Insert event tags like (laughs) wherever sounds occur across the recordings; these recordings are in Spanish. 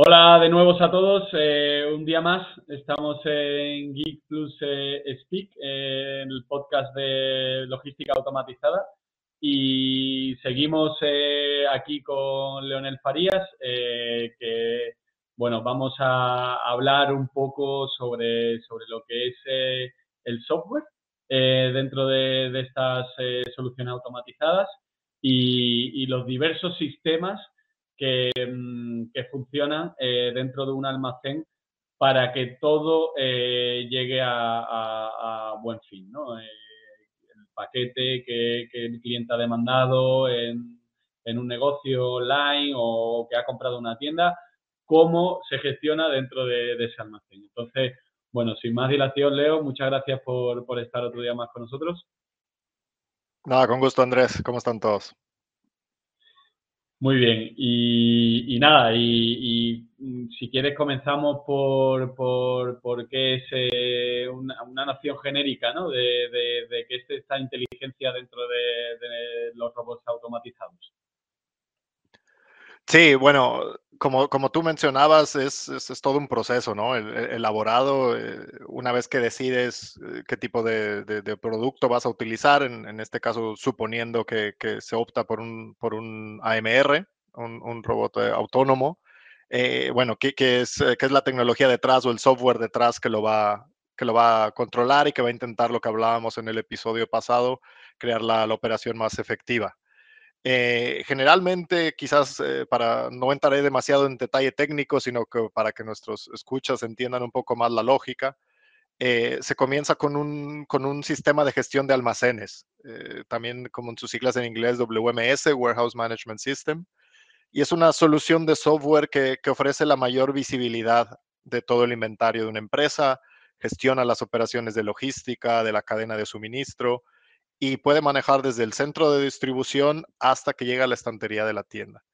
Hola de nuevo a todos, eh, un día más. Estamos en Geek Plus eh, Speak, eh, en el podcast de logística automatizada. Y seguimos aquí con Leonel Farías, que bueno, vamos a hablar un poco sobre, sobre lo que es el software dentro de, estas soluciones automatizadas y los diversos sistemas Mm, que, funcionan eh, dentro de un almacén para que todo eh, llegue a, buen fin, ¿no? Eh, el paquete que, el cliente ha demandado en, un negocio online o que ha comprado una tienda, cómo se gestiona dentro de, ese almacén. Entonces, bueno, sin más dilación, Leo, muchas gracias por, por estar otro día más con nosotros. Nada, con gusto, Andrés. ¿Cómo están todos? Muy bien, y, nada, y, mm, si quieres comenzamos por, por, qué es eh, una, una, noción genérica, ¿no? De, de, qué es esta inteligencia dentro de, los robots automatizados. Sí, bueno, como, como tú mencionabas, es, es, todo un proceso, ¿no? elaborado, eh, una vez que decides eh, qué tipo de, producto vas a utilizar, en, este caso suponiendo que, se opta por un, por un AMR, un, robot eh, autónomo, bueno, ¿qué, es, ¿qué es la tecnología detrás o el software detrás que lo, va, que lo va a controlar y que va a intentar lo que hablábamos en el episodio pasado, crear la operación más efectiva? Eh, generalmente, quizás eh, para no entraré demasiado en detalle técnico, sino que para que nuestros escuchas entiendan un poco más la lógica, eh, se comienza con un, con un sistema de gestión de almacenes, también como en sus siglas en inglés WMS, Warehouse Management System, y es una solución de software que, que ofrece la mayor visibilidad de todo el inventario de una empresa, gestiona las operaciones de logística, de la cadena de suministro, y puede manejar desde el centro de distribución hasta que llega a la estantería de la tienda.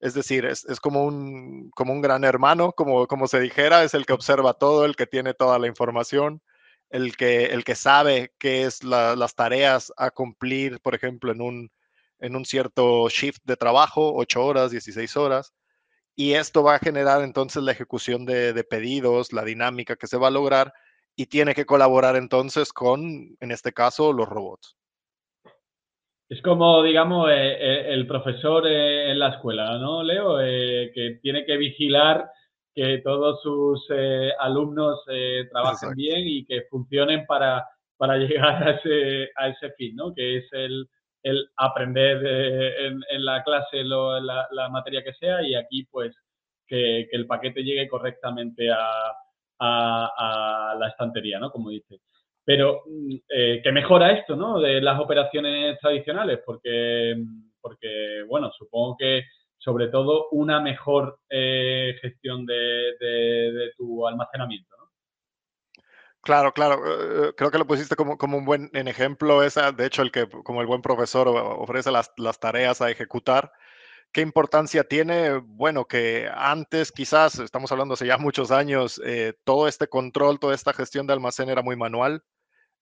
Es decir, es, como, un, como un gran hermano, como, como se dijera, es el que observa todo, el que tiene toda la información, el que, el que sabe qué es las tareas a cumplir, por ejemplo, en un, en un cierto shift de trabajo, 8 horas, 16 horas. Y esto va a generar entonces la ejecución de, de pedidos, la dinámica que se va a lograr y tiene que colaborar entonces con, en este caso, los robots. Es como, digamos, eh, eh, el profesor eh, en la escuela, ¿no, Leo? que tiene que vigilar que todos sus alumnos trabajen bien y que funcionen para, para (laughs) llegar a ese, a ese fin, ¿no? Que es el, el aprender en, en, la clase lo, la, la, materia que sea y aquí, pues, que, que el paquete llegue correctamente a, a, a la estantería, ¿no? Como dices. Pero, mm, eh, ¿qué mejora esto, no? De las operaciones tradicionales, porque, porque bueno, supongo que sobre todo una mejor eh, gestión de, tu almacenamiento, ¿no? Claro, claro. Eh, creo que lo pusiste como, como un buen en ejemplo, esa, de hecho, el que como el buen profesor ofrece las, las tareas a ejecutar. ¿Qué importancia tiene? Bueno, que antes quizás, estamos hablando hace ya muchos años, todo este control, toda esta gestión de almacén era muy manual.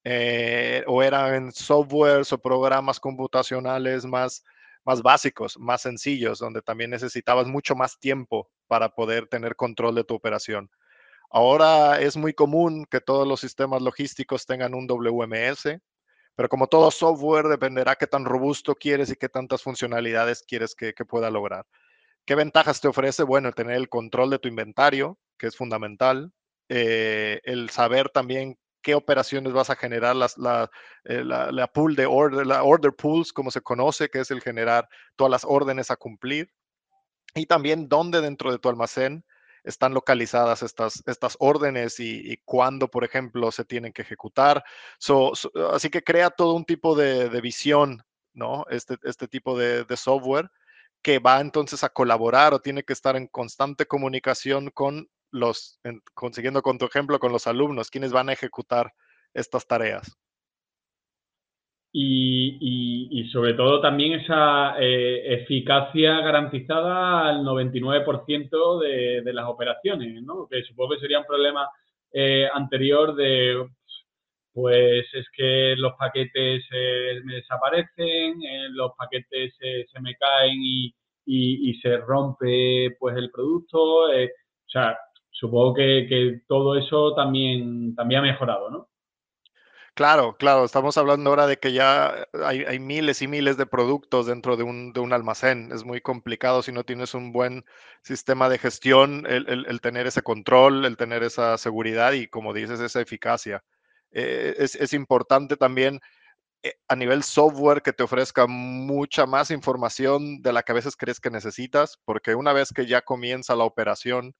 Eh, o eran softwares o programas computacionales más, más básicos, más sencillos, donde también necesitabas mucho más tiempo para poder tener control de tu operación. Ahora es muy común que todos los sistemas logísticos tengan un WMS, pero como todo software dependerá qué tan robusto quieres y qué tantas funcionalidades quieres que, pueda lograr. ¿Qué ventajas te ofrece? Bueno, tener el control de tu inventario, que es fundamental, eh, el saber también qué operaciones vas a generar, eh, la, pool de order, la order pools, como se conoce, que es el generar todas las órdenes a cumplir, y también dónde dentro de tu almacén están localizadas estas, estas órdenes y, cuándo, por ejemplo, se tienen que ejecutar. así que crea todo un tipo de, visión, ¿no? Este, este tipo de, de software que va entonces a colaborar o tiene que estar en constante comunicación con los, consiguiendo con tu ejemplo, con los alumnos, quienes van a ejecutar estas tareas. Y, sobre todo también esa eh, eficacia garantizada al 99% de, de, las operaciones, ¿no? Que supongo que sería un problema eh, anterior de, pues es que los paquetes eh, me desaparecen, los paquetes se me caen y, y, se rompe pues el producto, sea, supongo que, todo eso también, también ha mejorado, ¿no? Claro, claro, estamos hablando ahora de que ya hay, miles y miles de productos dentro de un, de un, almacén. Es muy complicado si no tienes un buen sistema de gestión, el, tener ese control, el tener esa seguridad y, como dices, esa eficacia. Eh, es, es, importante también eh, a nivel software que te ofrezca mucha más información de la que a veces crees que necesitas, porque una vez que ya comienza la operación,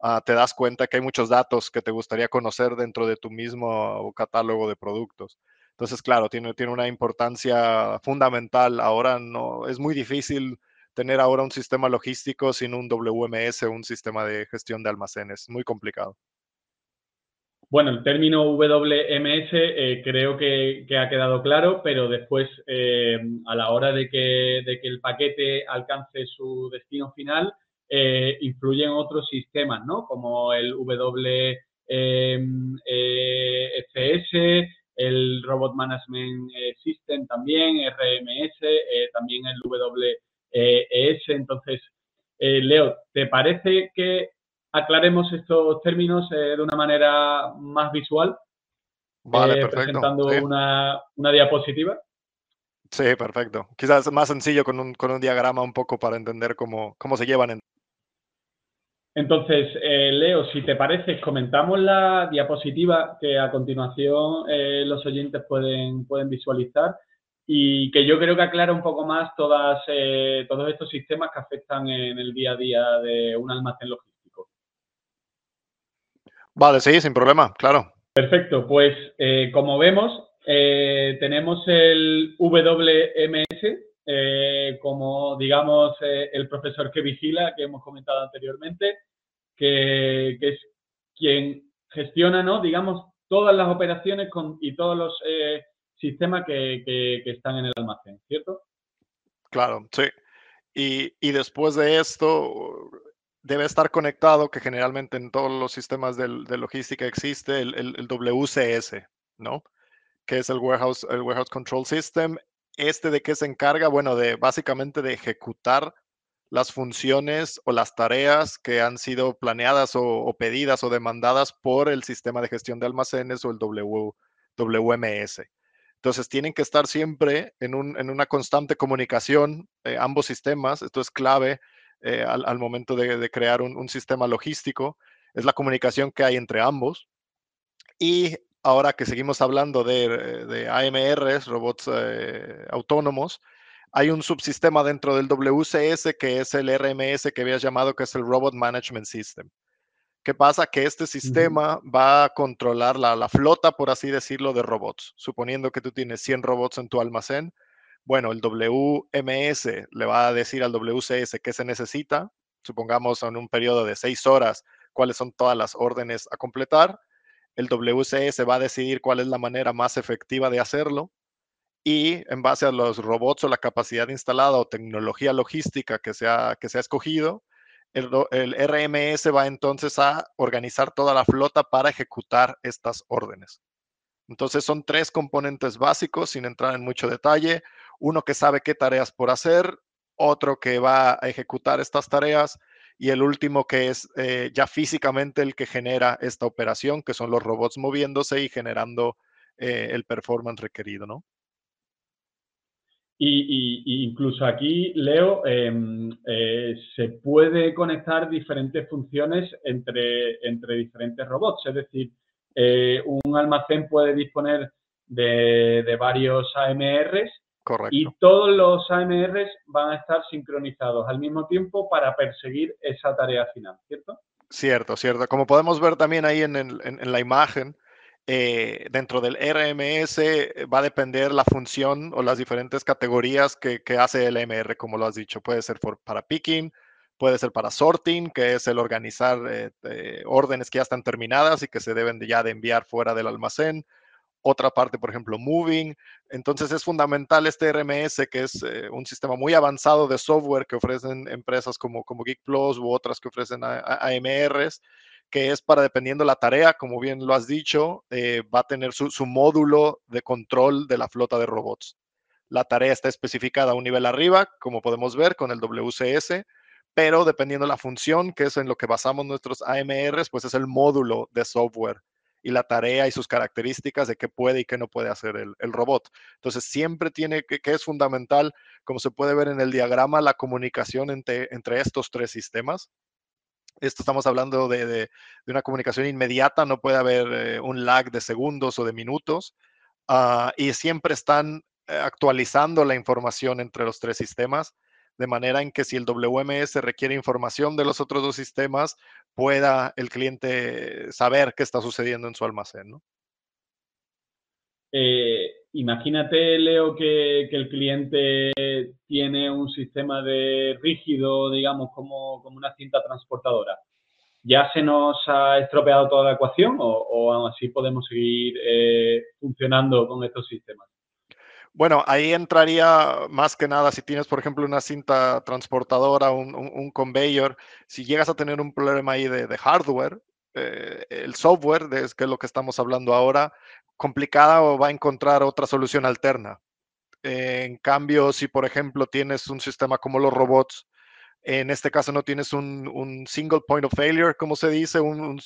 Ah, te das cuenta que hay muchos datos que te gustaría conocer dentro de tu mismo catálogo de productos. Entonces, claro, tiene, tiene una importancia fundamental. Ahora no es muy difícil tener ahora un sistema logístico sin un WMS, un sistema de gestión de almacenes. Muy complicado. Bueno, el término WMS eh, creo que, ha quedado claro, pero después, eh, a la hora de que, de que el paquete alcance su destino final, eh, influyen otros sistemas, ¿no? Como el WFS, eh, el Robot Management eh, System también, RMS, también el WES. Entonces, Leo, ¿te parece que aclaremos estos términos de una manera más visual? Vale, perfecto. Presentando una, una diapositiva. Sí, perfecto. Quizás más sencillo con un, con un diagrama un poco para entender cómo, cómo se llevan en entonces, eh, Leo, si te parece, comentamos la diapositiva que a continuación eh, los oyentes pueden, pueden visualizar y que yo creo que aclara un poco más todas, eh, todos estos sistemas que afectan en el día a día de un almacén logístico. Vale, sí, sin problema, claro. Perfecto, pues como vemos, tenemos el WMS, como digamos el profesor que vigila que hemos comentado anteriormente que, es quien gestiona, ¿no? digamos, todas las operaciones y todos los eh, sistemas que, están en el almacén, ¿cierto? Claro, sí. Y, después de esto, debe estar conectado, que generalmente en todos los sistemas de, logística existe, el, WCS, ¿no? Que es el Warehouse, el Warehouse Control System. ¿Este de qué se encarga? Bueno, de básicamente de ejecutar las funciones o las tareas que han sido planeadas o, pedidas o demandadas por el sistema de gestión de almacenes o el WMS. Entonces tienen que estar siempre en, una constante comunicación, eh, ambos sistemas, esto es clave eh, al, momento de, crear un, sistema logístico, es la comunicación que hay entre ambos. Y ahora que seguimos hablando de, AMRs, robots eh, autónomos, hay un subsistema dentro del WCS que es el RMS que habías llamado, que es el Robot Management System. ¿Qué pasa? Que este sistema va a controlar la, flota, por así decirlo, de robots. Suponiendo que tú tienes 100 robots en tu almacén, bueno, el WMS le va a decir al WCS qué se necesita, supongamos en un periodo de 6 horas, cuáles son todas las órdenes a completar. El WCS va a decidir cuál es la manera más efectiva de hacerlo y en base a los robots o la capacidad instalada o tecnología logística que se ha, que se ha escogido, el, el, RMS va entonces a organizar toda la flota para ejecutar estas órdenes. Entonces son tres componentes básicos, sin entrar en mucho detalle. Uno que sabe qué tareas por hacer, otro que va a ejecutar estas tareas y el último que es eh, ya físicamente el que genera esta operación, que son los robots moviéndose y generando eh, el performance requerido, ¿no? Y, incluso aquí, Leo, em, eh, se puede conectar diferentes funciones entre, entre diferentes robots. Es decir, un almacén puede disponer de, varios AMRs y todos los AMRs van a estar sincronizados al mismo tiempo para perseguir esa tarea final, ¿cierto? Cierto, cierto. Como podemos ver también ahí en, en la imagen, eh, dentro del RMS eh, va a depender la función o las diferentes categorías que, hace el MR, como lo has dicho. Puede ser para picking, puede ser para sorting, que es el organizar eh, órdenes que ya están terminadas y que se deben ya de enviar fuera del almacén. Otra parte, por ejemplo, moving. Entonces es fundamental este RMS, que es un sistema muy avanzado de software que ofrecen empresas como, como Geek Plus u otras que ofrecen AMRs que es para, dependiendo la tarea, como bien lo has dicho, eh, va a tener su, módulo de control de la flota de robots. La tarea está especificada a un nivel arriba, como podemos ver con el WCS, pero dependiendo de la función, que es en lo que basamos nuestros AMRs, pues es el módulo de software y la tarea y sus características de qué puede y qué no puede hacer el, robot. Entonces, siempre tiene que, que, es fundamental, como se puede ver en el diagrama, la comunicación entre, entre estos tres sistemas. Esto estamos hablando de, de, una comunicación inmediata, no puede haber eh, un lag de segundos o de minutos. Uh, y siempre están eh, actualizando la información entre los tres sistemas de manera en que si el WMS requiere información de los otros dos sistemas, pueda el cliente saber qué está sucediendo en su almacén. ¿no? Eh, imagínate, Leo, que, el cliente tiene un sistema de rígido, digamos, como, como, una cinta transportadora. ¿Ya se nos ha estropeado toda la ecuación o, o aún así podemos seguir eh, funcionando con estos sistemas? Bueno, ahí entraría más que nada si tienes, por ejemplo, una cinta transportadora, un, un, conveyor, si llegas a tener un problema ahí de, hardware, eh, el software, de, que es lo que estamos hablando ahora, complicada o va a encontrar otra solución alterna. en cambio, si por ejemplo tienes un sistema como los robots, en este caso no tienes un, un single point of failure, como se dice, un,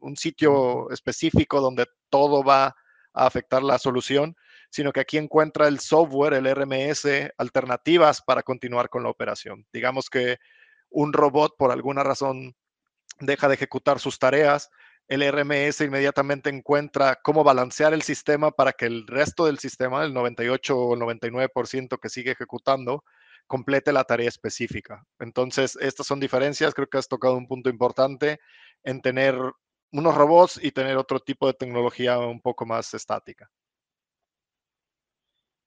un, sitio específico donde todo va a afectar la solución, sino que aquí encuentra el software, el RMS, alternativas para continuar con la operación. Digamos que un robot por alguna razón deja de ejecutar sus tareas, el RMS inmediatamente encuentra cómo balancear el sistema para que el resto del sistema, el 98 o el 99% que sigue ejecutando, complete la tarea específica. Entonces, estas son diferencias. Creo que has tocado un punto importante en tener unos robots y tener otro tipo de tecnología un poco más estática.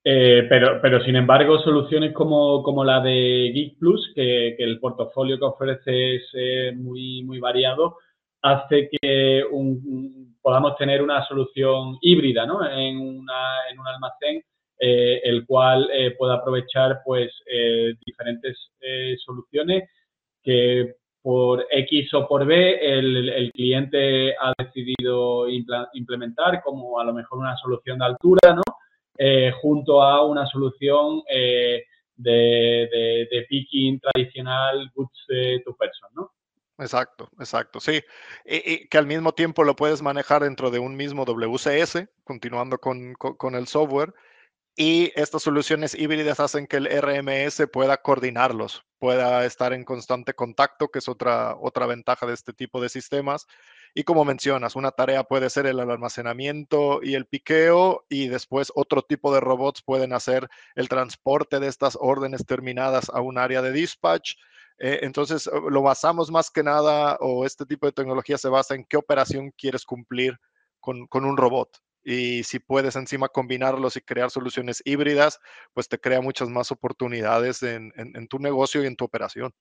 Eh, pero, pero, sin embargo, soluciones como, como la de Geek Plus, que, el portafolio que ofrece es eh, muy, muy variado, hace que un, podamos tener una solución híbrida ¿no? en, una, en un almacén, eh, el cual pueda aprovechar pues, diferentes soluciones que por X o por B el, el cliente ha decidido implementar, como a lo mejor una solución de altura, ¿no? Eh, junto a una solución eh, de, picking tradicional goods eh, to person, ¿no? Exacto, exacto, sí. Y, que al mismo tiempo lo puedes manejar dentro de un mismo WCS, continuando con, con, el software, y estas soluciones híbridas hacen que el RMS pueda coordinarlos, pueda estar en constante contacto, que es otra, otra ventaja de este tipo de sistemas, y como mencionas, una tarea puede ser el almacenamiento y el piqueo y después otro tipo de robots pueden hacer el transporte de estas órdenes terminadas a un área de dispatch. Eh, entonces, lo basamos más que nada, o este tipo de tecnología se basa en qué operación quieres cumplir con, un robot. Y si puedes encima combinarlos y crear soluciones híbridas, pues te crea muchas más oportunidades en tu negocio y en tu operación.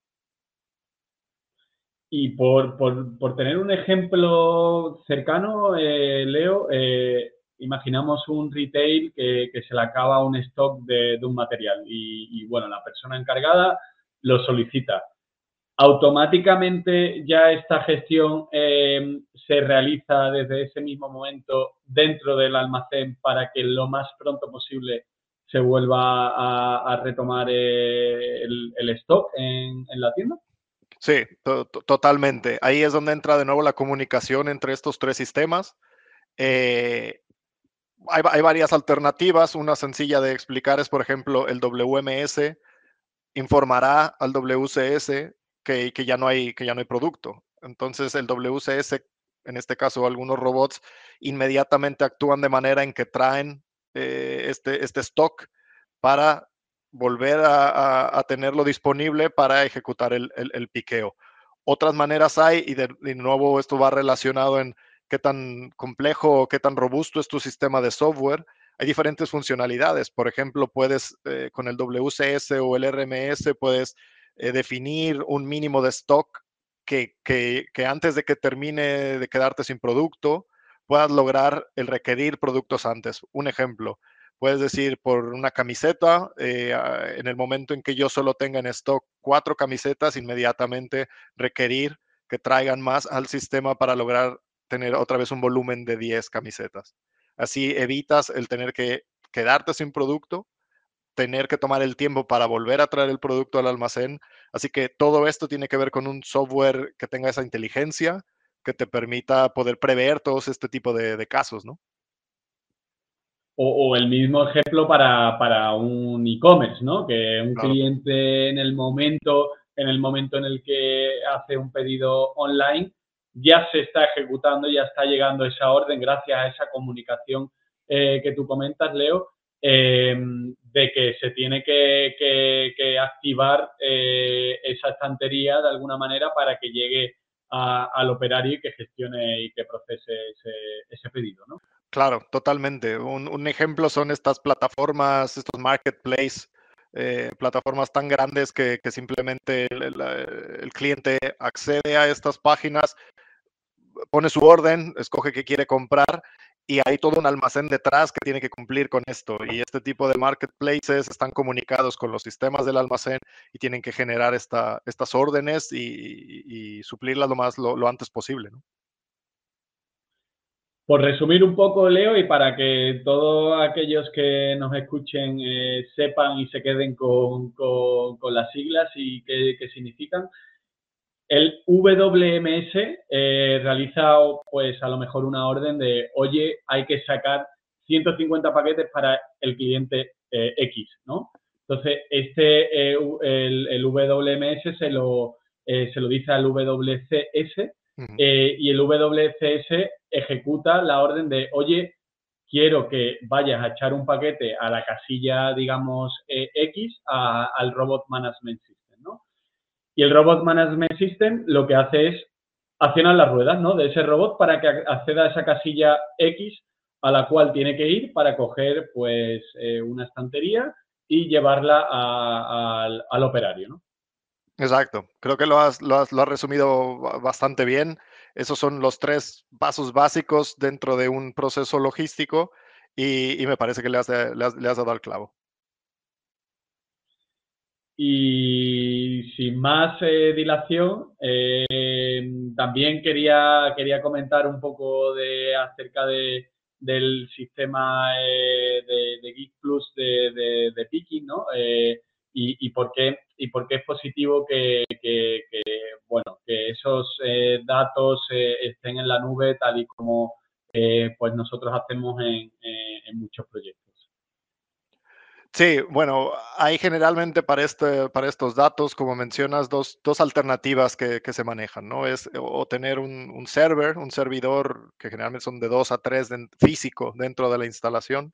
Y por, por, por, tener un ejemplo cercano, eh, Leo, eh, imaginamos un retail que, que, se le acaba un stock de, de un material y, bueno, la persona encargada lo solicita. Automáticamente ya esta gestión eh, se realiza desde ese mismo momento dentro del almacén para que lo más pronto posible se vuelva a, a retomar el, el, stock en, en la tienda. Sí, totalmente. Ahí es donde entra de nuevo la comunicación entre estos tres sistemas. Eh, hay, varias alternativas. Una sencilla de explicar es, por ejemplo, el WMS informará al WCS que, ya, no hay, que ya no hay producto. Entonces, el WCS, en este caso algunos robots, inmediatamente actúan de manera en que traen eh, este, este stock para volver a, tenerlo disponible para ejecutar el, piqueo. Otras maneras hay, y de, nuevo esto va relacionado en qué tan complejo o qué tan robusto es tu sistema de software. Hay diferentes funcionalidades. Por ejemplo, puedes eh, con el WCS o el RMS, puedes eh, definir un mínimo de stock que, que, que antes de que termine de quedarte sin producto, puedas lograr el requerir productos antes. Un ejemplo, Puedes decir por una camiseta, eh, en el momento en que yo solo tenga en stock cuatro camisetas, inmediatamente requerir que traigan más al sistema para lograr tener otra vez un volumen de 10 camisetas. Así evitas el tener que quedarte sin producto, tener que tomar el tiempo para volver a traer el producto al almacén. Así que todo esto tiene que ver con un software que tenga esa inteligencia que te permita poder prever todos este tipo de, casos, ¿no? O, el mismo ejemplo para, un e-commerce, ¿no? Que un cliente en el momento en el momento en el que hace un pedido online, ya se está ejecutando, ya está llegando esa orden gracias a esa comunicación eh, que tú comentas, Leo, em, de que se tiene que, activar eh, esa estantería de alguna manera para que llegue al operario que gestione y que procese ese, pedido, ¿no? Claro, totalmente. Un, ejemplo son estas plataformas, estos marketplaces eh, plataformas tan grandes que, simplemente el, cliente accede a estas páginas, pone su orden, escoge qué quiere comprar y hay todo un almacén detrás que tiene que cumplir con esto. Y este tipo de marketplaces están comunicados con los sistemas del almacén y tienen que generar esta, estas órdenes y, suplirlas lo más lo, antes posible. Por resumir un poco, Leo, y para que todos aquellos que nos escuchen eh, sepan y se queden con, las siglas y qué, significan, el WMS eh, realiza, pues, a lo mejor una orden de, oye, hay que sacar 150 paquetes para el cliente eh, X, ¿no? Entonces, este, el, WMS se lo, se lo dice al WCS y el WCS ejecuta la orden de, oye, quiero que vayas a echar un paquete a la casilla, digamos, eh, X, al Robot Management System. Y el Robot Management System lo que hace es accionar las ruedas, ¿no? De ese robot para que acceda a esa casilla X a la cual tiene que ir para coger, pues, eh, una estantería y llevarla al, al, operario, ¿no? Exacto, creo que lo has, lo has, lo has resumido bastante bien. Esos son los tres pasos básicos dentro de un proceso logístico y, me parece que le has, dado al clavo. Y sin más eh, dilación, eh, también quería, quería comentar un poco de, acerca de, del sistema eh, de, Geek Plus de, de, de Picking, ¿no? y, por qué, y por qué es positivo que, bueno, que esos eh, datos eh, estén en la nube tal y como eh, pues nosotros hacemos en, muchos proyectos. Sí, bueno, hay generalmente para, este, para estos datos, como mencionas, dos, dos alternativas que, se manejan, ¿no? Es o tener un, server, un servidor que generalmente son de dos a tres físico dentro de la instalación,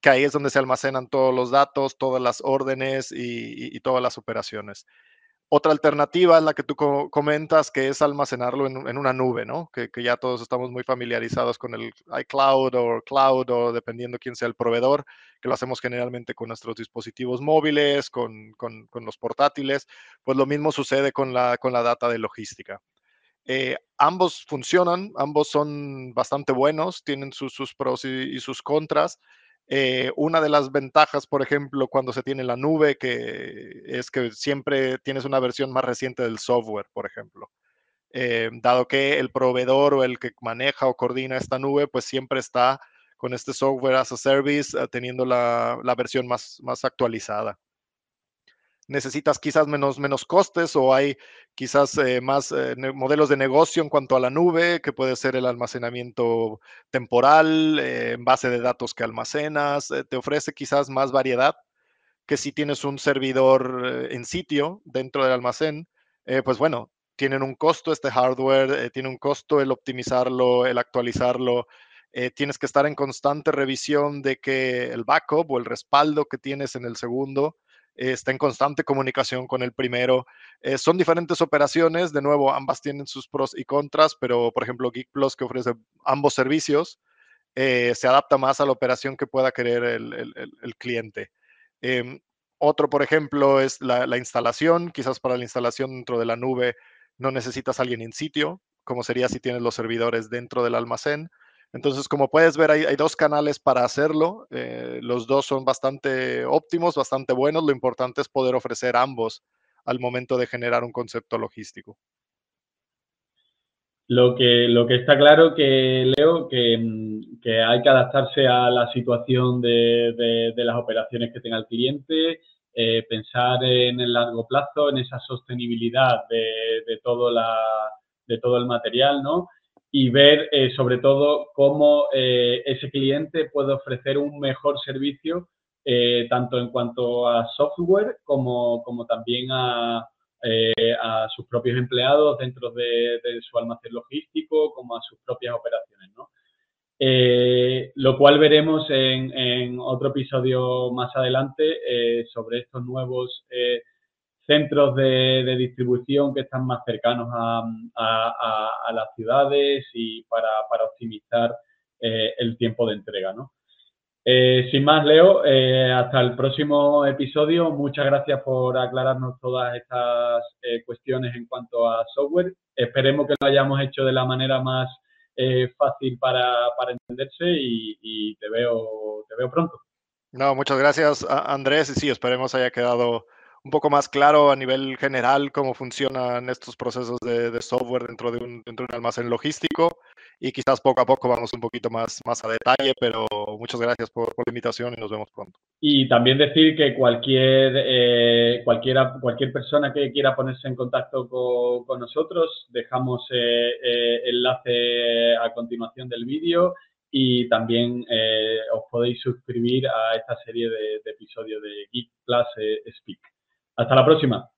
que ahí es donde se almacenan todos los datos, todas las órdenes y, todas las operaciones. Otra alternativa es la que tú comentas, que es almacenarlo en, una nube, ¿no? Que, ya todos estamos muy familiarizados con el iCloud o Cloud o dependiendo quién sea el proveedor, que lo hacemos generalmente con nuestros dispositivos móviles, con, los portátiles. Pues lo mismo sucede con la, con la data de logística. Eh, ambos funcionan, ambos son bastante buenos, tienen sus, pros y, sus contras. Eh, una de las ventajas, por ejemplo, cuando se tiene la nube, que es que siempre tienes una versión más reciente del software, por ejemplo. Eh, dado que el proveedor o el que maneja o coordina esta nube, pues siempre está con este software as a service teniendo la, la versión más, más actualizada necesitas quizás menos, menos costes o hay quizás eh, más eh, modelos de negocio en cuanto a la nube, que puede ser el almacenamiento temporal eh, en base de datos que almacenas, te ofrece quizás más variedad que si tienes un servidor en sitio dentro del almacén, pues bueno, tienen un costo este hardware, tiene un costo el optimizarlo, el actualizarlo. tienes que estar en constante revisión de que el backup o el respaldo que tienes en el segundo está en constante comunicación con el primero. Eh, son diferentes operaciones, de nuevo, ambas tienen sus pros y contras, pero por ejemplo, Geek Plus, que ofrece ambos servicios, eh, se adapta más a la operación que pueda querer el, cliente. Em, otro, por ejemplo, es la, la, instalación. Quizás para la instalación dentro de la nube no necesitas alguien en sitio, como sería si tienes los servidores dentro del almacén. Entonces, como puedes ver, hay, dos canales para hacerlo. Eh, los dos son bastante óptimos, bastante buenos. Lo importante es poder ofrecer ambos al momento de generar un concepto logístico. Lo que, lo que está claro que, Leo, que, que hay que adaptarse a la situación de, de, las operaciones que tenga el cliente, eh, pensar en el largo plazo, en esa sostenibilidad de, de, todo, la, de todo el material, ¿no? Y ver eh, sobre todo cómo eh, ese cliente puede ofrecer un mejor servicio, tanto en cuanto a software como, como también a, eh, a sus propios empleados dentro de, su almacén logístico como a sus propias operaciones, ¿no? Eh, lo cual veremos en, otro episodio más adelante eh, sobre estos nuevos centros de, distribución que están más cercanos a, las ciudades y para, para optimizar el tiempo de entrega, ¿no? Eh, sin más, Leo, eh, hasta el próximo episodio. Muchas gracias por aclararnos todas estas eh, cuestiones en cuanto a software. Esperemos que lo hayamos hecho de la manera más fácil para, entenderse y, te, veo, te veo pronto. No, muchas gracias, Andrés. Y sí, esperemos haya quedado un poco más claro a nivel general cómo funcionan estos procesos de, software dentro de, un, dentro de un almacén logístico y quizás poco a poco vamos un poquito más, más a detalle, pero muchas gracias por, la invitación y nos vemos pronto. Y también decir que cualquier, eh, cualquiera, cualquier persona que quiera ponerse en contacto con, nosotros, dejamos eh, eh, enlace a continuación del vídeo y también os podéis suscribir a esta serie de, de episodios de Geek Plus Speak. Hasta la próxima.